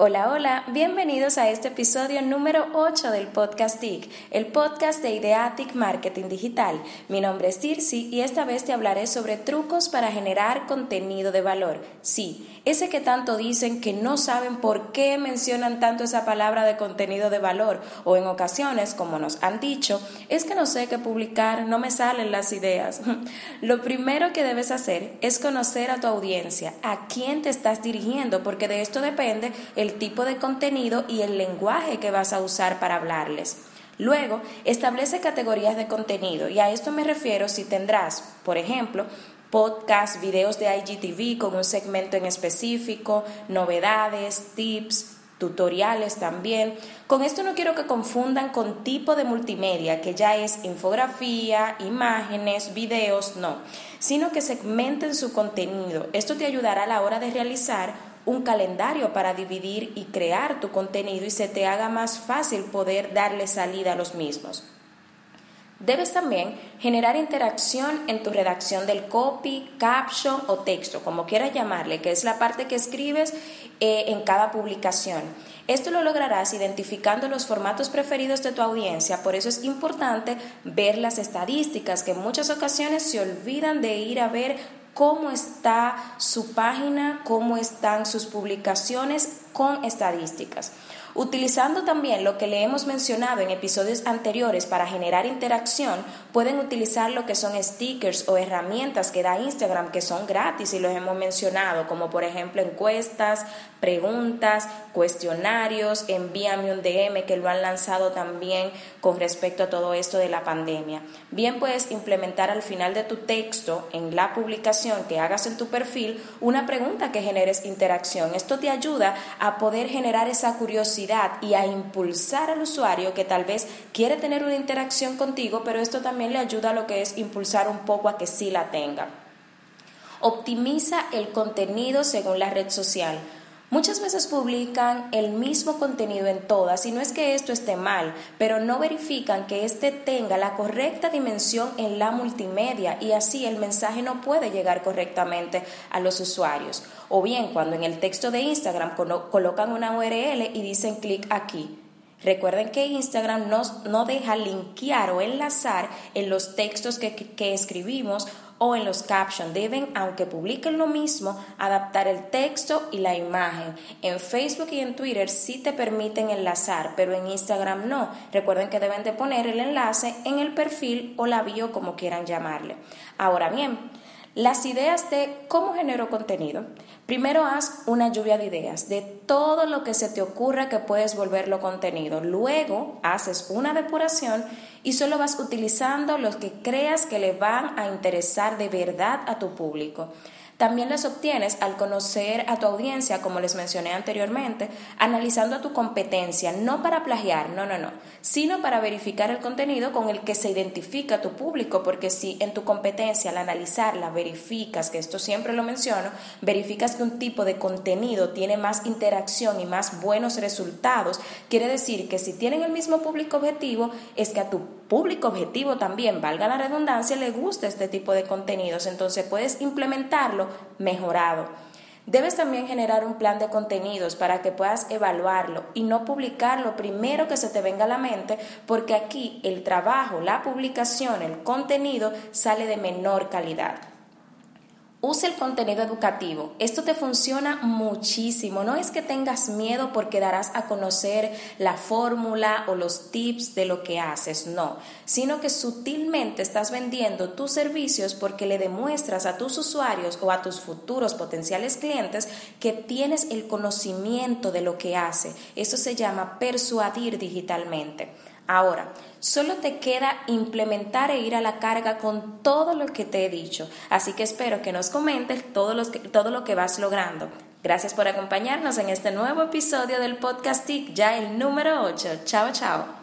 Hola, hola, bienvenidos a este episodio número 8 del podcast TIC, el podcast de Ideatic Marketing Digital. Mi nombre es Tirsi y esta vez te hablaré sobre trucos para generar contenido de valor. Sí, ese que tanto dicen que no saben por qué mencionan tanto esa palabra de contenido de valor o en ocasiones, como nos han dicho, es que no sé qué publicar, no me salen las ideas. Lo primero que debes hacer es conocer a tu audiencia, a quién te estás dirigiendo, porque de esto depende el el tipo de contenido y el lenguaje que vas a usar para hablarles. Luego, establece categorías de contenido y a esto me refiero si tendrás, por ejemplo, podcast, videos de IGTV con un segmento en específico, novedades, tips, tutoriales también. Con esto no quiero que confundan con tipo de multimedia, que ya es infografía, imágenes, videos, no, sino que segmenten su contenido. Esto te ayudará a la hora de realizar un calendario para dividir y crear tu contenido y se te haga más fácil poder darle salida a los mismos. Debes también generar interacción en tu redacción del copy, caption o texto, como quieras llamarle, que es la parte que escribes eh, en cada publicación. Esto lo lograrás identificando los formatos preferidos de tu audiencia, por eso es importante ver las estadísticas, que en muchas ocasiones se olvidan de ir a ver cómo está su página, cómo están sus publicaciones con estadísticas. Utilizando también lo que le hemos mencionado en episodios anteriores para generar interacción, pueden utilizar lo que son stickers o herramientas que da Instagram que son gratis y los hemos mencionado, como por ejemplo encuestas, preguntas, cuestionarios, envíame un DM que lo han lanzado también con respecto a todo esto de la pandemia. Bien puedes implementar al final de tu texto en la publicación que hagas en tu perfil una pregunta que generes interacción. Esto te ayuda a poder generar esa curiosidad y a impulsar al usuario que tal vez quiere tener una interacción contigo, pero esto también le ayuda a lo que es impulsar un poco a que sí la tenga. Optimiza el contenido según la red social. Muchas veces publican el mismo contenido en todas y no es que esto esté mal, pero no verifican que éste tenga la correcta dimensión en la multimedia y así el mensaje no puede llegar correctamente a los usuarios. O bien cuando en el texto de Instagram colocan una URL y dicen clic aquí. Recuerden que Instagram no, deja linkear o enlazar en los textos que, que escribimos o en los captions. Deben, aunque publiquen lo mismo, adaptar el texto y la imagen. En Facebook y en Twitter sí te permiten enlazar, pero en Instagram no. Recuerden que deben de poner el enlace en el perfil o la bio, como quieran llamarle. Ahora bien, las ideas de cómo genero contenido. Primero haz una lluvia de ideas de todo lo que se te ocurra que puedes volverlo contenido. Luego haces una depuración y solo vas utilizando los que creas que le van a interesar de verdad a tu público. También las obtienes al conocer a tu audiencia, como les mencioné anteriormente, analizando tu competencia, no para plagiar, no, no, no, sino para verificar el contenido con el que se identifica tu público, porque si en tu competencia al analizarla verificas, que esto siempre lo menciono, verificas que un tipo de contenido tiene más interacción y más buenos resultados, quiere decir que si tienen el mismo público objetivo, es que a tu público objetivo también, valga la redundancia, le gusta este tipo de contenidos, entonces puedes implementarlo mejorado. Debes también generar un plan de contenidos para que puedas evaluarlo y no publicar lo primero que se te venga a la mente, porque aquí el trabajo, la publicación, el contenido sale de menor calidad. Usa el contenido educativo. Esto te funciona muchísimo. No es que tengas miedo porque darás a conocer la fórmula o los tips de lo que haces, no, sino que sutilmente estás vendiendo tus servicios porque le demuestras a tus usuarios o a tus futuros potenciales clientes que tienes el conocimiento de lo que hace. Eso se llama persuadir digitalmente. Ahora, solo te queda implementar e ir a la carga con todo lo que te he dicho. Así que espero que nos comentes todo, todo lo que vas logrando. Gracias por acompañarnos en este nuevo episodio del podcast TIC, ya el número 8. Chao, chao.